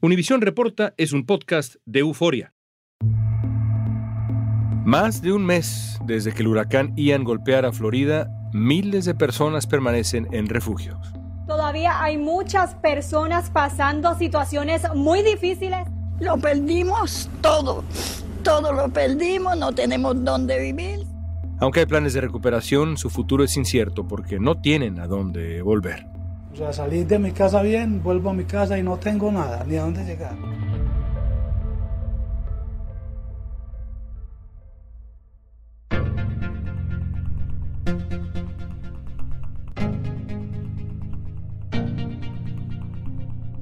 Univisión Reporta es un podcast de euforia. Más de un mes desde que el huracán Ian golpeara Florida, miles de personas permanecen en refugios. Todavía hay muchas personas pasando situaciones muy difíciles. Lo perdimos todo, todo lo perdimos, no tenemos dónde vivir. Aunque hay planes de recuperación, su futuro es incierto porque no tienen a dónde volver. O sea, salí de mi casa bien, vuelvo a mi casa y no tengo nada, ni a dónde llegar.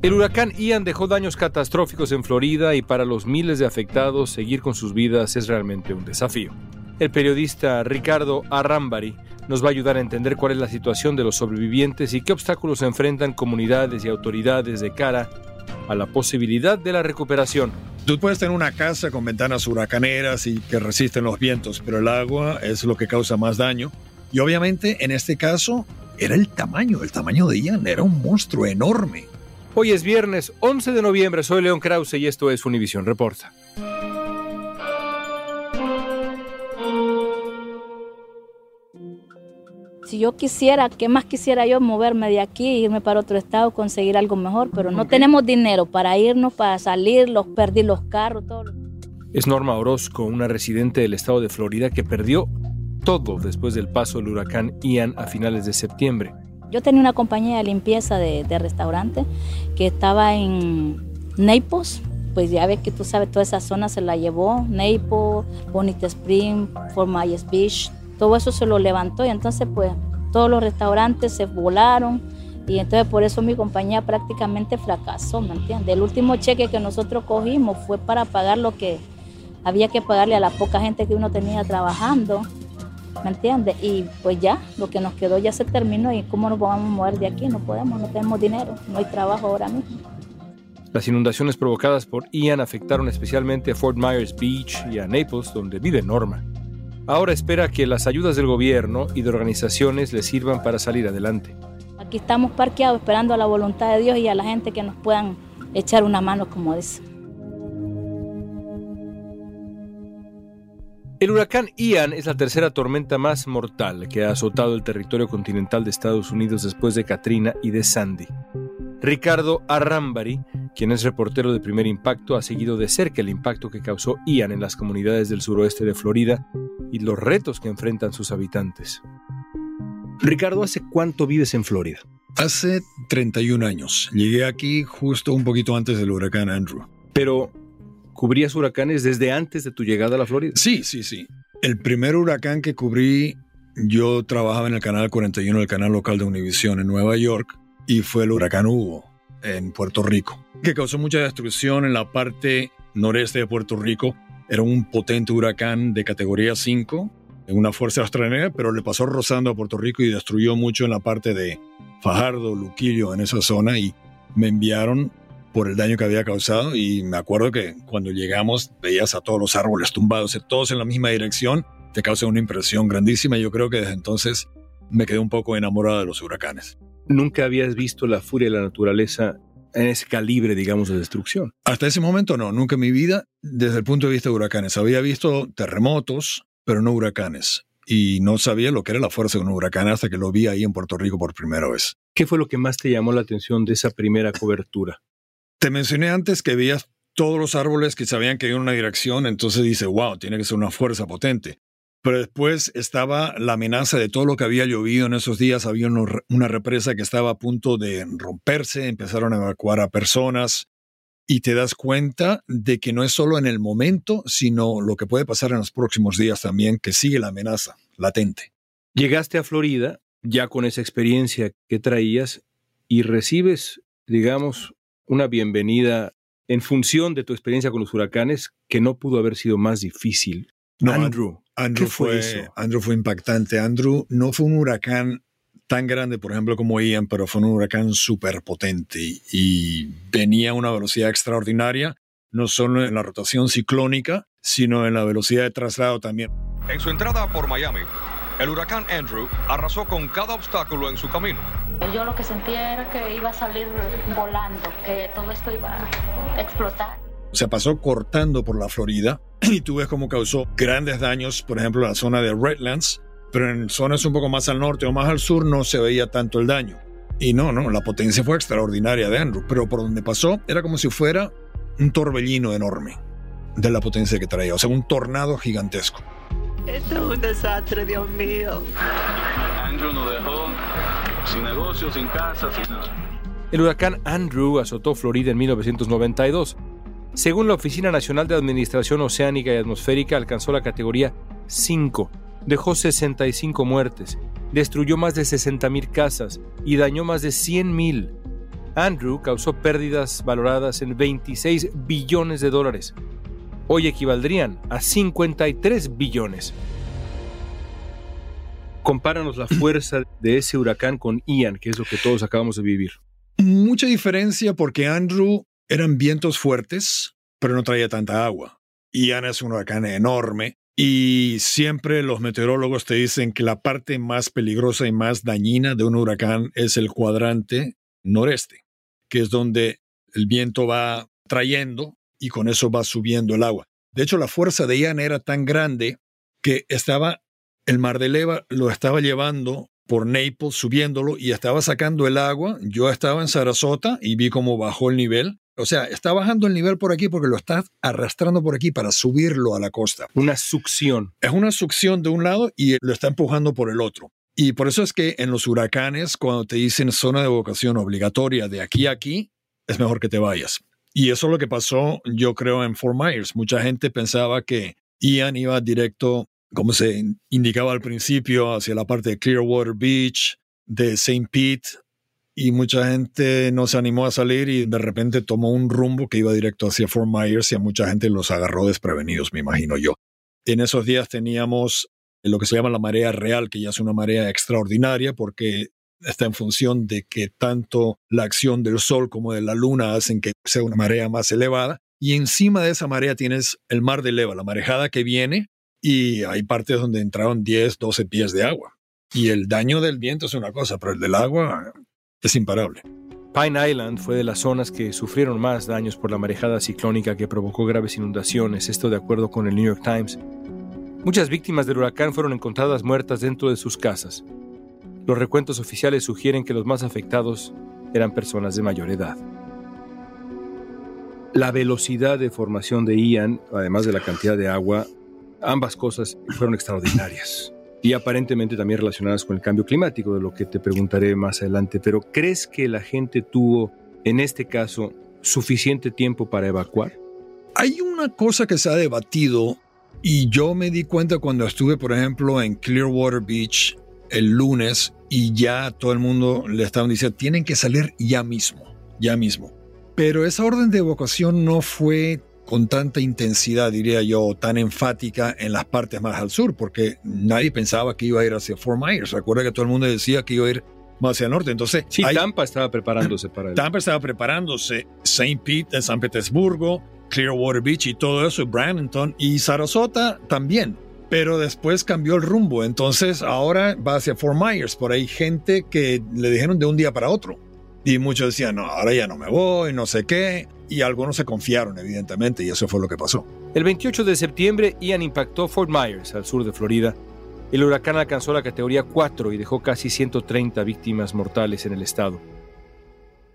El huracán Ian dejó daños catastróficos en Florida y para los miles de afectados seguir con sus vidas es realmente un desafío. El periodista Ricardo Arrambari nos va a ayudar a entender cuál es la situación de los sobrevivientes y qué obstáculos enfrentan comunidades y autoridades de cara a la posibilidad de la recuperación. Tú puedes tener una casa con ventanas huracaneras y que resisten los vientos, pero el agua es lo que causa más daño. Y obviamente en este caso era el tamaño, el tamaño de Ian, era un monstruo enorme. Hoy es viernes 11 de noviembre, soy León Krause y esto es Univisión Reporta. Si yo quisiera, ¿qué más quisiera yo? Moverme de aquí, irme para otro estado, conseguir algo mejor, pero no tenemos dinero para irnos, para salir, los perdí los carros, todo. Es Norma Orozco, una residente del estado de Florida que perdió todo después del paso del huracán Ian a finales de septiembre. Yo tenía una compañía de limpieza de, de restaurante que estaba en Naples, pues ya ves que tú sabes, toda esa zona se la llevó, Naples, Bonita Spring, Fort Myers Beach, todo eso se lo levantó y entonces pues todos los restaurantes se volaron y entonces por eso mi compañía prácticamente fracasó, ¿me entiendes? El último cheque que nosotros cogimos fue para pagar lo que había que pagarle a la poca gente que uno tenía trabajando, ¿me entiendes? Y pues ya, lo que nos quedó ya se terminó y cómo nos vamos a mover de aquí, no podemos, no tenemos dinero, no hay trabajo ahora mismo. Las inundaciones provocadas por Ian afectaron especialmente a Fort Myers Beach y a Naples, donde vive Norma. Ahora espera que las ayudas del gobierno y de organizaciones le sirvan para salir adelante. Aquí estamos parqueados esperando a la voluntad de Dios y a la gente que nos puedan echar una mano como esa. El huracán Ian es la tercera tormenta más mortal que ha azotado el territorio continental de Estados Unidos después de Katrina y de Sandy. Ricardo Arrambari, quien es reportero de primer impacto, ha seguido de cerca el impacto que causó Ian en las comunidades del suroeste de Florida y los retos que enfrentan sus habitantes. Ricardo, ¿hace cuánto vives en Florida? Hace 31 años. Llegué aquí justo un poquito antes del huracán Andrew. Pero, ¿cubrías huracanes desde antes de tu llegada a la Florida? Sí, sí, sí. El primer huracán que cubrí, yo trabajaba en el canal 41, el canal local de Univision en Nueva York, y fue el huracán Hugo en Puerto Rico, que causó mucha destrucción en la parte noreste de Puerto Rico. Era un potente huracán de categoría 5, en una fuerza australiana, pero le pasó rozando a Puerto Rico y destruyó mucho en la parte de Fajardo, Luquillo, en esa zona, y me enviaron por el daño que había causado y me acuerdo que cuando llegamos veías a todos los árboles tumbados, todos en la misma dirección, te causa una impresión grandísima yo creo que desde entonces me quedé un poco enamorado de los huracanes. Nunca habías visto la furia de la naturaleza en ese calibre, digamos, de destrucción. Hasta ese momento no, nunca en mi vida, desde el punto de vista de huracanes. Había visto terremotos, pero no huracanes. Y no sabía lo que era la fuerza de un huracán hasta que lo vi ahí en Puerto Rico por primera vez. ¿Qué fue lo que más te llamó la atención de esa primera cobertura? Te mencioné antes que veías todos los árboles que sabían que iban en una dirección, entonces dice, wow, tiene que ser una fuerza potente. Pero después estaba la amenaza de todo lo que había llovido en esos días. Había una represa que estaba a punto de romperse, empezaron a evacuar a personas y te das cuenta de que no es solo en el momento, sino lo que puede pasar en los próximos días también, que sigue la amenaza latente. Llegaste a Florida ya con esa experiencia que traías y recibes, digamos, una bienvenida en función de tu experiencia con los huracanes que no pudo haber sido más difícil. Andrew, Andrew fue, Andrew fue impactante. Andrew no fue un huracán tan grande, por ejemplo, como Ian, pero fue un huracán súper potente y venía a una velocidad extraordinaria, no solo en la rotación ciclónica, sino en la velocidad de traslado también. En su entrada por Miami, el huracán Andrew arrasó con cada obstáculo en su camino. Yo lo que sentía era que iba a salir volando, que todo esto iba a explotar. Se pasó cortando por la Florida y tú ves cómo causó grandes daños, por ejemplo, en la zona de Redlands, pero en zonas un poco más al norte o más al sur no se veía tanto el daño. Y no, no, la potencia fue extraordinaria de Andrew, pero por donde pasó era como si fuera un torbellino enorme de la potencia que traía, o sea, un tornado gigantesco. Esto es un desastre, Dios mío. Andrew nos dejó sin negocio, sin casa, sin nada. El huracán Andrew azotó Florida en 1992. Según la Oficina Nacional de Administración Oceánica y Atmosférica, alcanzó la categoría 5 dejó 65 muertes, destruyó más de 60.000 casas y dañó más de 100.000. Andrew causó pérdidas valoradas en 26 billones de dólares. Hoy equivaldrían a 53 billones. Compáranos la fuerza de ese huracán con Ian, que es lo que todos acabamos de vivir. Mucha diferencia porque Andrew eran vientos fuertes, pero no traía tanta agua. Ian es un huracán enorme y siempre los meteorólogos te dicen que la parte más peligrosa y más dañina de un huracán es el cuadrante noreste, que es donde el viento va trayendo y con eso va subiendo el agua. De hecho, la fuerza de Ian era tan grande que estaba el mar de leva lo estaba llevando por Naples, subiéndolo y estaba sacando el agua. Yo estaba en Sarasota y vi cómo bajó el nivel o sea, está bajando el nivel por aquí porque lo está arrastrando por aquí para subirlo a la costa. Una succión. Es una succión de un lado y lo está empujando por el otro. Y por eso es que en los huracanes, cuando te dicen zona de evacuación obligatoria de aquí a aquí, es mejor que te vayas. Y eso es lo que pasó, yo creo, en Fort Myers. Mucha gente pensaba que Ian iba directo, como se indicaba al principio, hacia la parte de Clearwater Beach, de St. Pete, y mucha gente no se animó a salir y de repente tomó un rumbo que iba directo hacia Fort Myers y a mucha gente los agarró desprevenidos, me imagino yo. En esos días teníamos lo que se llama la marea real, que ya es una marea extraordinaria porque está en función de que tanto la acción del sol como de la luna hacen que sea una marea más elevada. Y encima de esa marea tienes el mar de leva, la marejada que viene, y hay partes donde entraron 10, 12 pies de agua. Y el daño del viento es una cosa, pero el del agua es imparable. Pine Island fue de las zonas que sufrieron más daños por la marejada ciclónica que provocó graves inundaciones, esto de acuerdo con el New York Times. Muchas víctimas del huracán fueron encontradas muertas dentro de sus casas. Los recuentos oficiales sugieren que los más afectados eran personas de mayor edad. La velocidad de formación de Ian, además de la cantidad de agua, ambas cosas fueron extraordinarias y aparentemente también relacionadas con el cambio climático, de lo que te preguntaré más adelante. Pero ¿crees que la gente tuvo, en este caso, suficiente tiempo para evacuar? Hay una cosa que se ha debatido y yo me di cuenta cuando estuve, por ejemplo, en Clearwater Beach el lunes y ya todo el mundo le estaban diciendo, tienen que salir ya mismo, ya mismo. Pero esa orden de evacuación no fue con tanta intensidad, diría yo, tan enfática en las partes más al sur, porque nadie pensaba que iba a ir hacia Fort Myers. Recuerda que todo el mundo decía que iba a ir más hacia el norte. Entonces, sí, Tampa estaba preparándose para eso. Tampa estaba preparándose, St. Pete, San Petersburgo, Clearwater Beach y todo eso, Bradenton y Sarasota también. Pero después cambió el rumbo, entonces ahora va hacia Fort Myers. Por ahí gente que le dijeron de un día para otro. Y muchos decían, no, ahora ya no me voy, no sé qué. Y algunos se confiaron, evidentemente, y eso fue lo que pasó. El 28 de septiembre, Ian impactó Fort Myers, al sur de Florida. El huracán alcanzó la categoría 4 y dejó casi 130 víctimas mortales en el estado.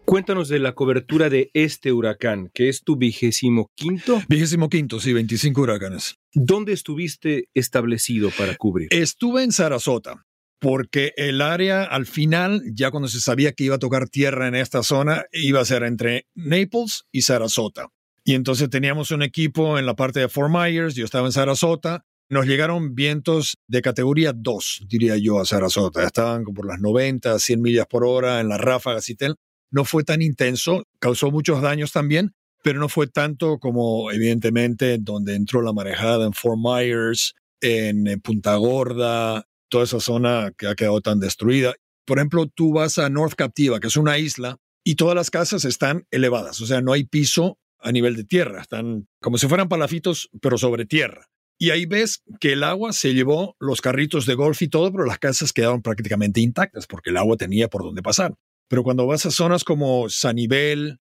Cuéntanos de la cobertura de este huracán, que es tu vigésimo quinto. Vigésimo quinto, sí, 25 huracanes. ¿Dónde estuviste establecido para cubrir? Estuve en Sarasota, porque el área al final, ya cuando se sabía que iba a tocar tierra en esta zona, iba a ser entre Naples y Sarasota. Y entonces teníamos un equipo en la parte de Fort Myers, yo estaba en Sarasota, nos llegaron vientos de categoría 2, diría yo, a Sarasota. Estaban por las 90, 100 millas por hora en las ráfagas y tal. No fue tan intenso, causó muchos daños también, pero no fue tanto como evidentemente donde entró la marejada en Fort Myers, en Punta Gorda, toda esa zona que ha quedado tan destruida. Por ejemplo, tú vas a North Captiva, que es una isla, y todas las casas están elevadas, o sea, no hay piso a nivel de tierra, están como si fueran palafitos, pero sobre tierra. Y ahí ves que el agua se llevó los carritos de golf y todo, pero las casas quedaron prácticamente intactas porque el agua tenía por dónde pasar. Pero cuando vas a zonas como Sanibel,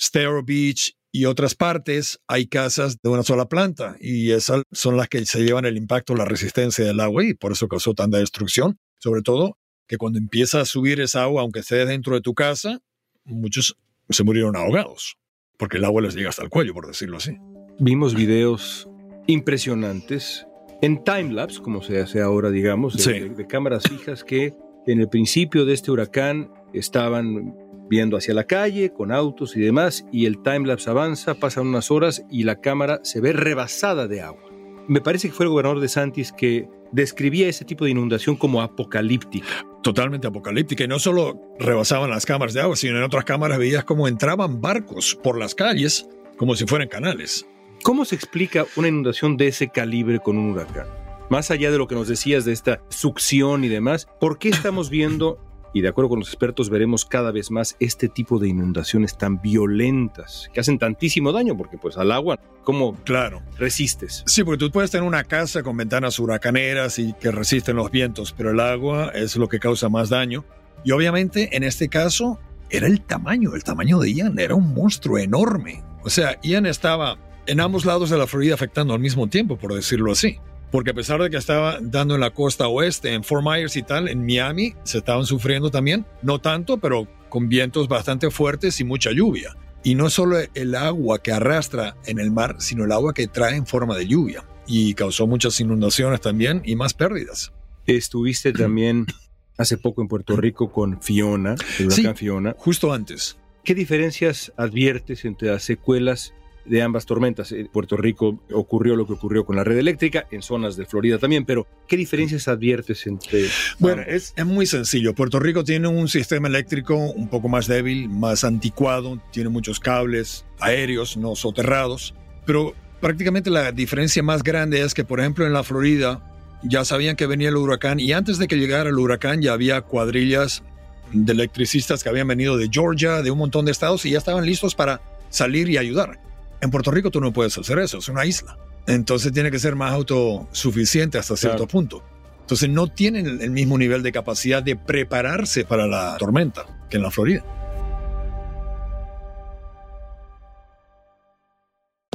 Stero Beach y otras partes, hay casas de una sola planta y esas son las que se llevan el impacto, la resistencia del agua y por eso causó tanta destrucción. Sobre todo que cuando empieza a subir esa agua, aunque esté dentro de tu casa, muchos se murieron ahogados porque el agua les llega hasta el cuello, por decirlo así. Vimos videos impresionantes en timelapse, como se hace ahora, digamos, de, cámaras fijas que en el principio de este huracán estaban viendo hacia la calle con autos y demás, y el timelapse avanza, pasan unas horas y la cámara se ve rebasada de agua. Me parece que fue el gobernador de Santis que describía ese tipo de inundación como apocalíptica. Totalmente apocalíptica. Y no solo rebasaban las cámaras de agua, sino en otras cámaras veías cómo entraban barcos por las calles como si fueran canales. ¿Cómo se explica una inundación de ese calibre con un huracán? Más allá de lo que nos decías de esta succión y demás, ¿por qué estamos viendo, y de acuerdo con los expertos veremos cada vez más este tipo de inundaciones tan violentas, que hacen tantísimo daño? Porque pues al agua, ¿cómo claro. resistes? Sí, porque tú puedes tener una casa con ventanas huracaneras y que resisten los vientos, pero el agua es lo que causa más daño. Y obviamente en este caso era el tamaño, el tamaño de Ian, era un monstruo enorme. O sea, Ian estaba en ambos lados de la Florida afectando al mismo tiempo, por decirlo así. Porque a pesar de que estaba dando en la costa oeste, en Fort Myers y tal, en Miami, se estaban sufriendo también, no tanto, pero con vientos bastante fuertes y mucha lluvia. Y no solo el agua que arrastra en el mar, sino el agua que trae en forma de lluvia. Y causó muchas inundaciones también y más pérdidas. Estuviste también hace poco en Puerto Rico con Fiona, el huracán Fiona. Justo antes. ¿Qué diferencias adviertes entre las secuelas de ambas tormentas. En Puerto Rico ocurrió lo que ocurrió con la red eléctrica, en zonas de Florida también, pero ¿qué diferencias adviertes entre... Bueno, es, es, muy sencillo. Puerto Rico tiene un sistema eléctrico un poco más débil, más anticuado, tiene muchos cables aéreos, no soterrados, pero prácticamente la diferencia más grande es que, por ejemplo, en la Florida ya sabían que venía el huracán y antes de que llegara el huracán ya había cuadrillas de electricistas que habían venido de Georgia, de un montón de estados y ya estaban listos para salir y ayudar. En Puerto Rico tú no puedes hacer eso, es una isla. Entonces tiene que ser más autosuficiente hasta cierto punto. Entonces no tienen el mismo nivel de capacidad de prepararse para la tormenta que en la Florida.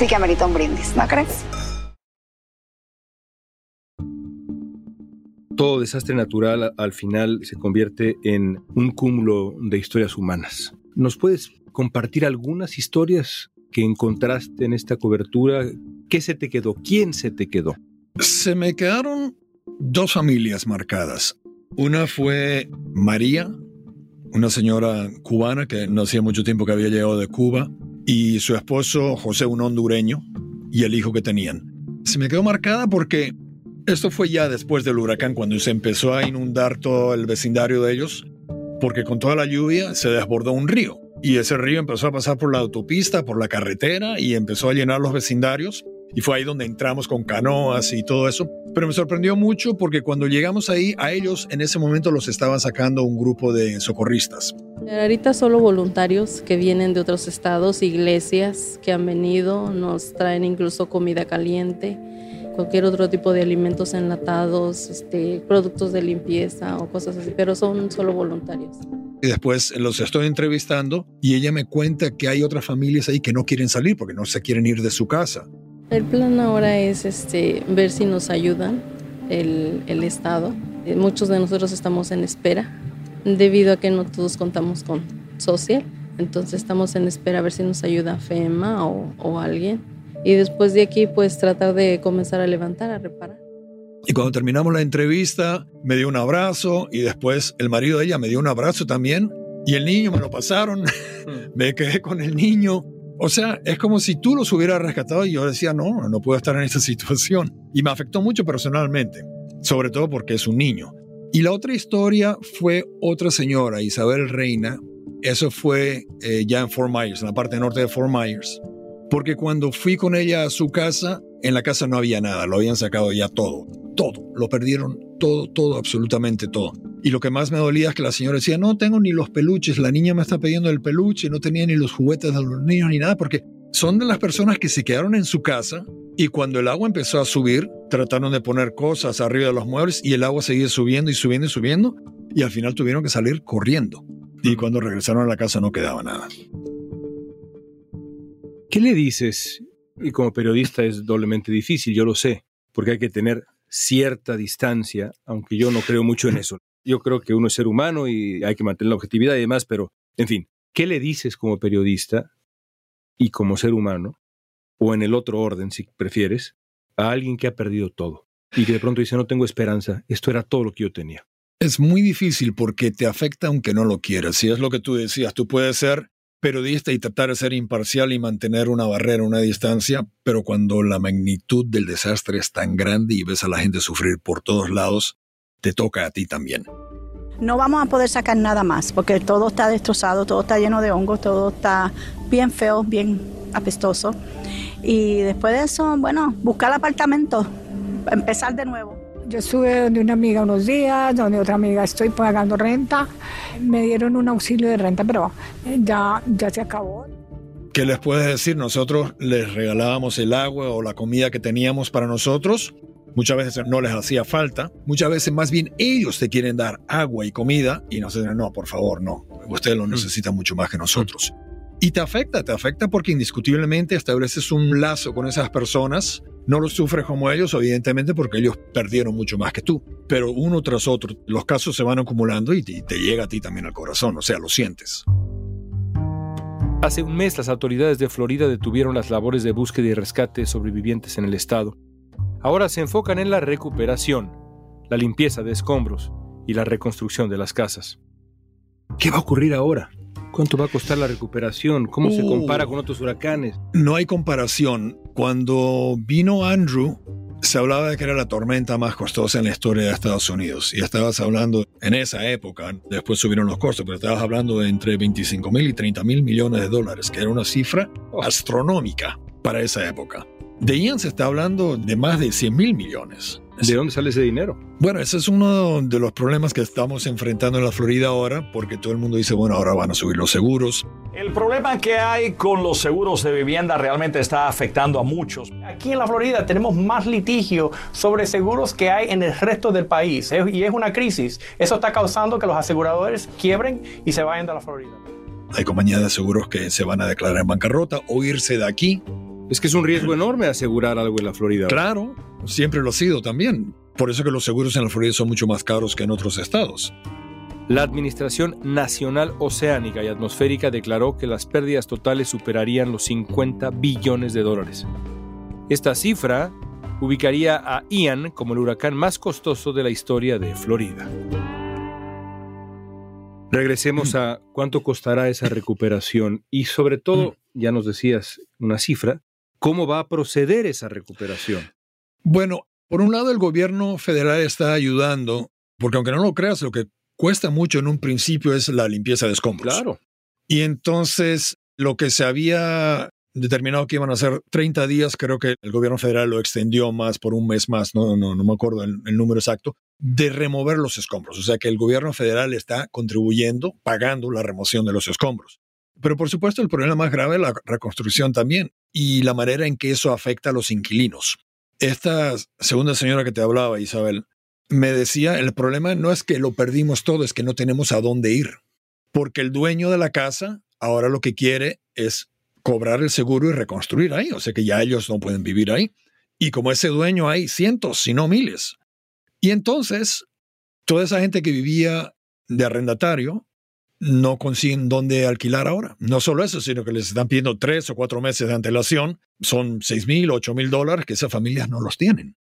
sí que amerita un brindis, ¿no crees? Todo desastre natural al final se convierte en un cúmulo de historias humanas. ¿Nos puedes compartir algunas historias que encontraste en esta cobertura? ¿Qué se te quedó? ¿Quién se te quedó? Se me quedaron dos familias marcadas. Una fue María, una señora cubana que no hacía mucho tiempo que había llegado de Cuba, y su esposo José, un hondureño, y el hijo que tenían. Se me quedó marcada porque esto fue ya después del huracán, cuando se empezó a inundar todo el vecindario de ellos, porque con toda la lluvia se desbordó un río. Y ese río empezó a pasar por la autopista, por la carretera, y empezó a llenar los vecindarios. Y fue ahí donde entramos con canoas y todo eso. Pero me sorprendió mucho porque cuando llegamos ahí, a ellos en ese momento los estaba sacando un grupo de socorristas. Ahorita solo voluntarios que vienen de otros estados, iglesias que han venido, nos traen incluso comida caliente, cualquier otro tipo de alimentos enlatados, este, productos de limpieza o cosas así, pero son solo voluntarios. Y después los estoy entrevistando y ella me cuenta que hay otras familias ahí que no quieren salir porque no se quieren ir de su casa. El plan ahora es este, ver si nos ayudan el, el Estado. Eh, muchos de nosotros estamos en espera debido a que no todos contamos con social. Entonces estamos en espera a ver si nos ayuda FEMA o, o alguien. Y después de aquí, pues tratar de comenzar a levantar, a reparar. Y cuando terminamos la entrevista, me dio un abrazo y después el marido de ella me dio un abrazo también. Y el niño me lo pasaron. me quedé con el niño. O sea, es como si tú los hubieras rescatado y yo decía, no, no puedo estar en esta situación. Y me afectó mucho personalmente, sobre todo porque es un niño. Y la otra historia fue otra señora, Isabel Reina. Eso fue eh, ya en Fort Myers, en la parte norte de Fort Myers. Porque cuando fui con ella a su casa, en la casa no había nada, lo habían sacado ya todo. Todo, lo perdieron todo, todo, absolutamente todo. Y lo que más me dolía es que la señora decía, no tengo ni los peluches, la niña me está pidiendo el peluche, no tenía ni los juguetes de los niños ni nada, porque son de las personas que se quedaron en su casa y cuando el agua empezó a subir, trataron de poner cosas arriba de los muebles y el agua seguía subiendo y subiendo y subiendo y al final tuvieron que salir corriendo. Y cuando regresaron a la casa no quedaba nada. ¿Qué le dices? Y como periodista es doblemente difícil, yo lo sé, porque hay que tener cierta distancia, aunque yo no creo mucho en eso. Yo creo que uno es ser humano y hay que mantener la objetividad y demás, pero, en fin, ¿qué le dices como periodista y como ser humano, o en el otro orden, si prefieres, a alguien que ha perdido todo y que de pronto dice, no tengo esperanza, esto era todo lo que yo tenía? Es muy difícil porque te afecta aunque no lo quieras. Si es lo que tú decías, tú puedes ser periodista y tratar de ser imparcial y mantener una barrera, una distancia, pero cuando la magnitud del desastre es tan grande y ves a la gente sufrir por todos lados, te toca a ti también. No vamos a poder sacar nada más porque todo está destrozado, todo está lleno de hongos, todo está bien feo, bien apestoso. Y después de eso, bueno, buscar apartamento, empezar de nuevo. Yo estuve donde una amiga unos días, donde otra amiga estoy pagando renta. Me dieron un auxilio de renta, pero ya, ya se acabó. ¿Qué les puedes decir? Nosotros les regalábamos el agua o la comida que teníamos para nosotros. Muchas veces no les hacía falta. Muchas veces más bien ellos te quieren dar agua y comida y nos dicen, no, por favor, no. Usted lo necesita mucho más que nosotros. Y te afecta, te afecta porque indiscutiblemente estableces un lazo con esas personas. No lo sufres como ellos, evidentemente, porque ellos perdieron mucho más que tú. Pero uno tras otro, los casos se van acumulando y te, te llega a ti también al corazón, o sea, lo sientes. Hace un mes las autoridades de Florida detuvieron las labores de búsqueda y rescate de sobrevivientes en el estado. Ahora se enfocan en la recuperación, la limpieza de escombros y la reconstrucción de las casas. ¿Qué va a ocurrir ahora? ¿Cuánto va a costar la recuperación? ¿Cómo se compara con otros huracanes? No hay comparación. Cuando vino Andrew, se hablaba de que era la tormenta más costosa en la historia de Estados Unidos. Y estabas hablando en esa época, después subieron los costos, pero estabas hablando de entre 25 mil y 30 mil millones de dólares, que era una cifra astronómica para esa época. De Ian se está hablando de más de 100 mil millones. ¿De dónde sale ese dinero? Bueno, ese es uno de los problemas que estamos enfrentando en la Florida ahora, porque todo el mundo dice, bueno, ahora van a subir los seguros. El problema que hay con los seguros de vivienda realmente está afectando a muchos. Aquí en la Florida tenemos más litigio sobre seguros que hay en el resto del país y es una crisis. Eso está causando que los aseguradores quiebren y se vayan de la Florida. Hay compañías de seguros que se van a declarar en bancarrota o irse de aquí. Es que es un riesgo enorme asegurar algo en la Florida. Claro, siempre lo ha sido también. Por eso que los seguros en la Florida son mucho más caros que en otros estados. La Administración Nacional Oceánica y Atmosférica declaró que las pérdidas totales superarían los 50 billones de dólares. Esta cifra ubicaría a Ian como el huracán más costoso de la historia de Florida. Regresemos a cuánto costará esa recuperación y sobre todo, ya nos decías una cifra, ¿cómo va a proceder esa recuperación? Bueno, por un lado el gobierno federal está ayudando, porque aunque no lo creas, lo que cuesta mucho en un principio es la limpieza de escombros. Claro. Y entonces lo que se había determinado que iban a ser 30 días, creo que el gobierno federal lo extendió más por un mes más, no, no, no me acuerdo el, el, número exacto, de remover los escombros. O sea que el gobierno federal está contribuyendo, pagando la remoción de los escombros. Pero por supuesto el problema más grave es la reconstrucción también y la manera en que eso afecta a los inquilinos. Esta segunda señora que te hablaba, Isabel, me decía, el problema no es que lo perdimos todo, es que no tenemos a dónde ir. Porque el dueño de la casa ahora lo que quiere es cobrar el seguro y reconstruir ahí. O sea que ya ellos no pueden vivir ahí. Y como ese dueño hay cientos, si no miles. Y entonces, toda esa gente que vivía de arrendatario no consiguen dónde alquilar ahora. No solo eso, sino que les están pidiendo tres o cuatro meses de antelación. Son seis mil, ocho mil dólares que esas familias no los tienen.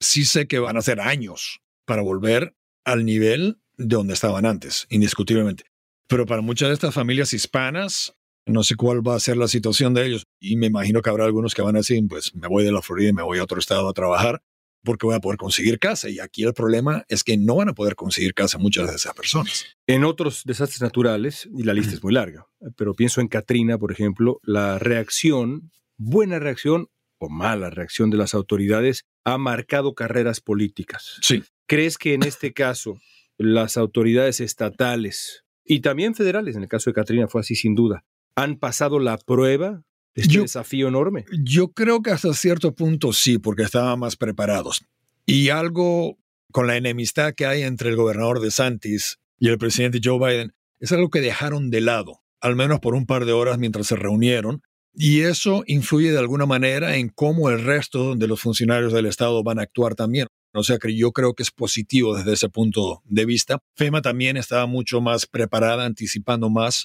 Sí sé que van a ser años para volver al nivel de donde estaban antes, indiscutiblemente. Pero para muchas de estas familias hispanas, no sé cuál va a ser la situación de ellos. Y me imagino que habrá algunos que van a decir, pues me voy de la Florida y me voy a otro estado a trabajar porque voy a poder conseguir casa. Y aquí el problema es que no van a poder conseguir casa muchas de esas personas. En otros desastres naturales, y la lista es muy larga, pero pienso en Katrina, por ejemplo, la reacción, buena reacción o mala reacción de las autoridades ha marcado carreras políticas. Sí. ¿Crees que en este caso las autoridades estatales y también federales, en el caso de Katrina fue así sin duda, han pasado la prueba este Yo- desafío enorme? Yo creo que hasta cierto punto sí, porque estaban más preparados. Y algo con la enemistad que hay entre el gobernador de Santis y el presidente Joe Biden es algo que dejaron de lado, al menos por un par de horas mientras se reunieron. Y eso influye de alguna manera en cómo el resto de los funcionarios del Estado van a actuar también. O sea que yo creo que es positivo desde ese punto de vista. FEMA también estaba mucho más preparada, anticipando más.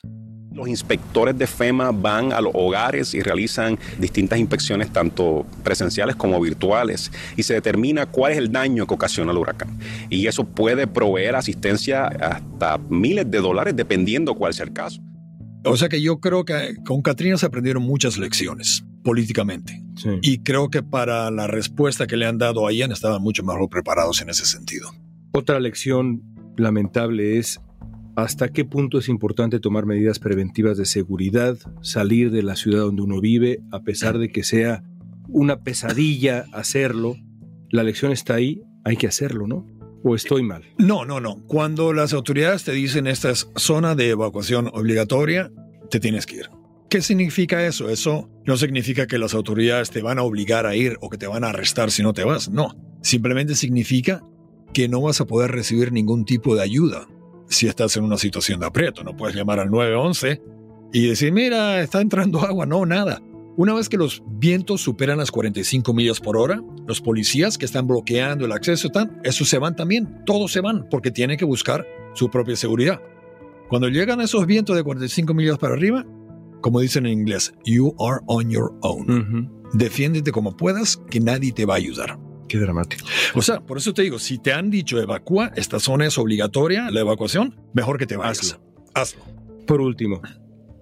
Los inspectores de FEMA van a los hogares y realizan distintas inspecciones, tanto presenciales como virtuales, y se determina cuál es el daño que ocasiona el huracán. Y eso puede proveer asistencia hasta miles de dólares, dependiendo cuál sea el caso. O sea que yo creo que con Katrina se aprendieron muchas lecciones políticamente. Y creo que para la respuesta que le han dado a Ian estaban mucho mejor preparados en ese sentido. Otra lección lamentable es hasta qué punto es importante tomar medidas preventivas de seguridad, salir de la ciudad donde uno vive, a pesar de que sea una pesadilla hacerlo. La lección está ahí, hay que hacerlo, ¿no? ¿O estoy mal? No, no, no. Cuando las autoridades te dicen esta es zona de evacuación obligatoria, te tienes que ir. ¿Qué significa eso? Eso no significa que las autoridades te van a obligar a ir o que te van a arrestar si no te vas. No. Simplemente significa que no vas a poder recibir ningún tipo de ayuda si estás en una situación de aprieto. No puedes llamar al 911 y decir, mira, está entrando agua. No, nada. Una vez que los vientos superan las 45 millas por hora, los policías que están bloqueando el acceso, están, esos se van también. Todos se van porque tienen que buscar su propia seguridad. Cuando llegan esos vientos de 45 millas para arriba, como dicen en inglés, you are on your own. Defiéndete como puedas, que nadie te va a ayudar. Qué dramático. O sea, por eso te digo, si te han dicho evacúa, esta zona es obligatoria, la evacuación, mejor que te vayas. Hazlo. Por último,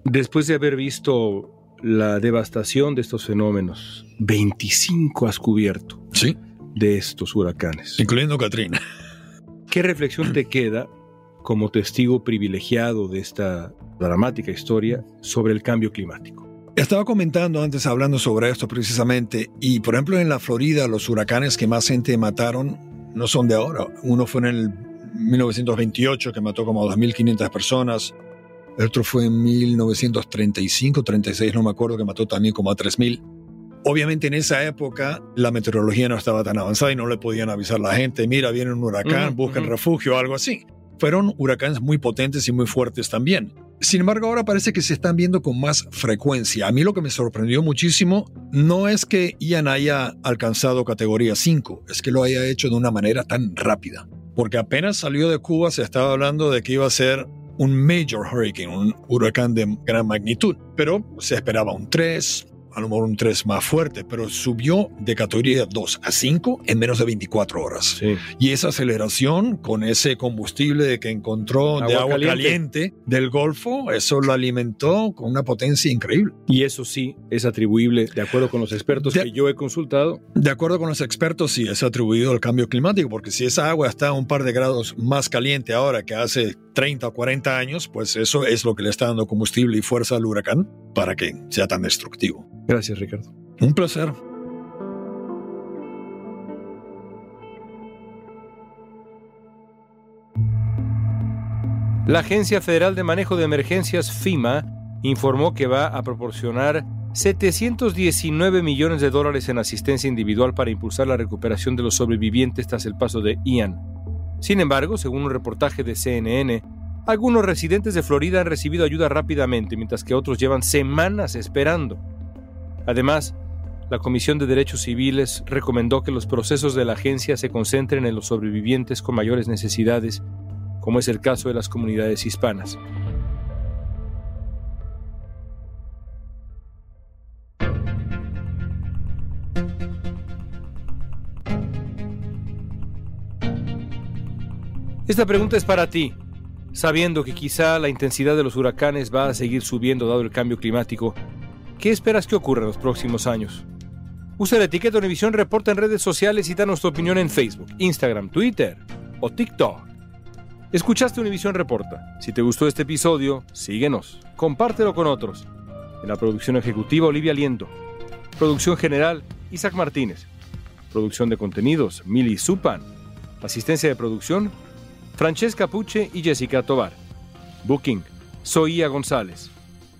después de haber visto la devastación de estos fenómenos, 25 has cubierto ¿Sí? de estos huracanes. Incluyendo Katrina. ¿Qué reflexión te queda como testigo privilegiado de esta dramática historia sobre el cambio climático? Estaba comentando antes, hablando sobre esto precisamente, y por ejemplo en la Florida los huracanes que más gente mataron no son de ahora. Uno fue en el 1928 que mató como a 2.500 personas, el otro fue en 1935, 36, no me acuerdo, que mató también como a 3.000. Obviamente en esa época la meteorología no estaba tan avanzada y no le podían avisar a la gente, mira, viene un huracán, busquen ujú. refugio, algo así. Fueron huracanes muy potentes y muy fuertes también. Sin embargo, ahora parece que se están viendo con más frecuencia. A mí lo que me sorprendió muchísimo no es que Ian haya alcanzado categoría 5, es que lo haya hecho de una manera tan rápida. Porque apenas salió de Cuba se estaba hablando de que iba a ser un major hurricane, un huracán de gran magnitud, pero se esperaba un 3, a lo mejor un 3 más fuerte, pero subió de categoría 2 a 5 en menos de 24 horas. Y esa aceleración con ese combustible que encontró de agua caliente. del Golfo, eso lo alimentó con una potencia increíble. Y eso sí es atribuible, de acuerdo con los expertos que yo he consultado. De acuerdo con los expertos, sí es atribuido al cambio climático, porque si esa agua está un par de grados más caliente ahora que hace 30 o 40 años, pues eso es lo que le está dando combustible y fuerza al huracán para que sea tan destructivo. Gracias, Ricardo. Un placer. La Agencia Federal de Manejo de Emergencias FIMA informó que va a proporcionar 719 millones de dólares en asistencia individual para impulsar la recuperación de los sobrevivientes tras el paso de Ian. Sin embargo, según un reportaje de CNN, algunos residentes de Florida han recibido ayuda rápidamente, mientras que otros llevan semanas esperando. Además, la Comisión de Derechos Civiles recomendó que los procesos de la agencia se concentren en los sobrevivientes con mayores necesidades, como es el caso de las comunidades hispanas. Esta pregunta es para ti, sabiendo que quizá la intensidad de los huracanes va a seguir subiendo dado el cambio climático ¿Qué esperas que ocurra en los próximos años? Usa la etiqueta Univisión Reporta en redes sociales y danos tu opinión en Facebook, Instagram, Twitter o TikTok. Escuchaste Univisión Reporta. Si te gustó este episodio, síguenos, compártelo con otros. En la producción ejecutiva, Olivia Liendo. Producción general, Isaac Martínez. Producción de contenidos, Mili Supan. Asistencia de producción, Francesca Puche y Jessica Tobar. Booking, Soía González.